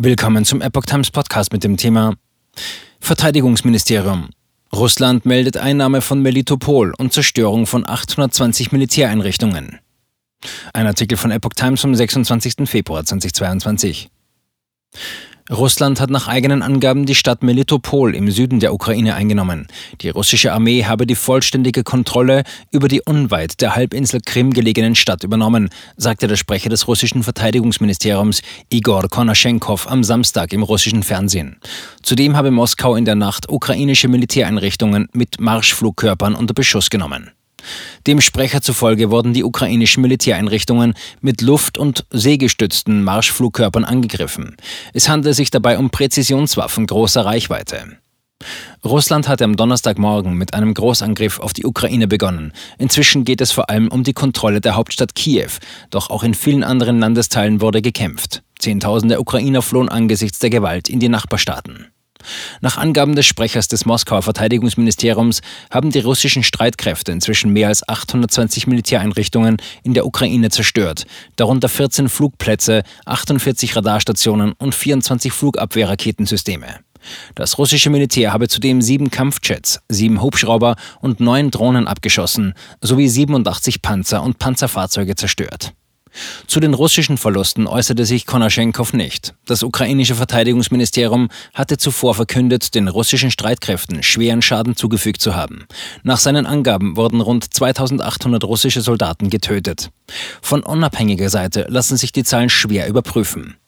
Willkommen zum Epoch Times Podcast mit dem Thema Verteidigungsministerium. Russland meldet Einnahme von Melitopol und Zerstörung von 820 Militäreinrichtungen. Ein Artikel von Epoch Times vom 26. Februar 2022. Russland hat nach eigenen Angaben die Stadt Melitopol im Süden der Ukraine eingenommen. Die russische Armee habe die vollständige Kontrolle über die unweit der Halbinsel Krim gelegenen Stadt übernommen, sagte der Sprecher des russischen Verteidigungsministeriums Igor Konaschenkov am Samstag im russischen Fernsehen. Zudem habe Moskau in der Nacht ukrainische Militäreinrichtungen mit Marschflugkörpern unter Beschuss genommen. Dem Sprecher zufolge wurden die ukrainischen Militäreinrichtungen mit Luft- und seegestützten Marschflugkörpern angegriffen. Es handelt sich dabei um Präzisionswaffen großer Reichweite. Russland hatte am Donnerstagmorgen mit einem Großangriff auf die Ukraine begonnen. Inzwischen geht es vor allem um die Kontrolle der Hauptstadt Kiew, doch auch in vielen anderen Landesteilen wurde gekämpft. Zehntausende Ukrainer flohen angesichts der Gewalt in die Nachbarstaaten. Nach Angaben des Sprechers des Moskauer Verteidigungsministeriums haben die russischen Streitkräfte inzwischen mehr als 820 Militäreinrichtungen in der Ukraine zerstört, darunter 14 Flugplätze, 48 Radarstationen und 24 Flugabwehrraketensysteme. Das russische Militär habe zudem sieben Kampfjets, sieben Hubschrauber und neun Drohnen abgeschossen, sowie 87 Panzer und Panzerfahrzeuge zerstört. Zu den russischen Verlusten äußerte sich Konaschenkov nicht. Das ukrainische Verteidigungsministerium hatte zuvor verkündet, den russischen Streitkräften schweren Schaden zugefügt zu haben. Nach seinen Angaben wurden rund 2800 russische Soldaten getötet. Von unabhängiger Seite lassen sich die Zahlen schwer überprüfen.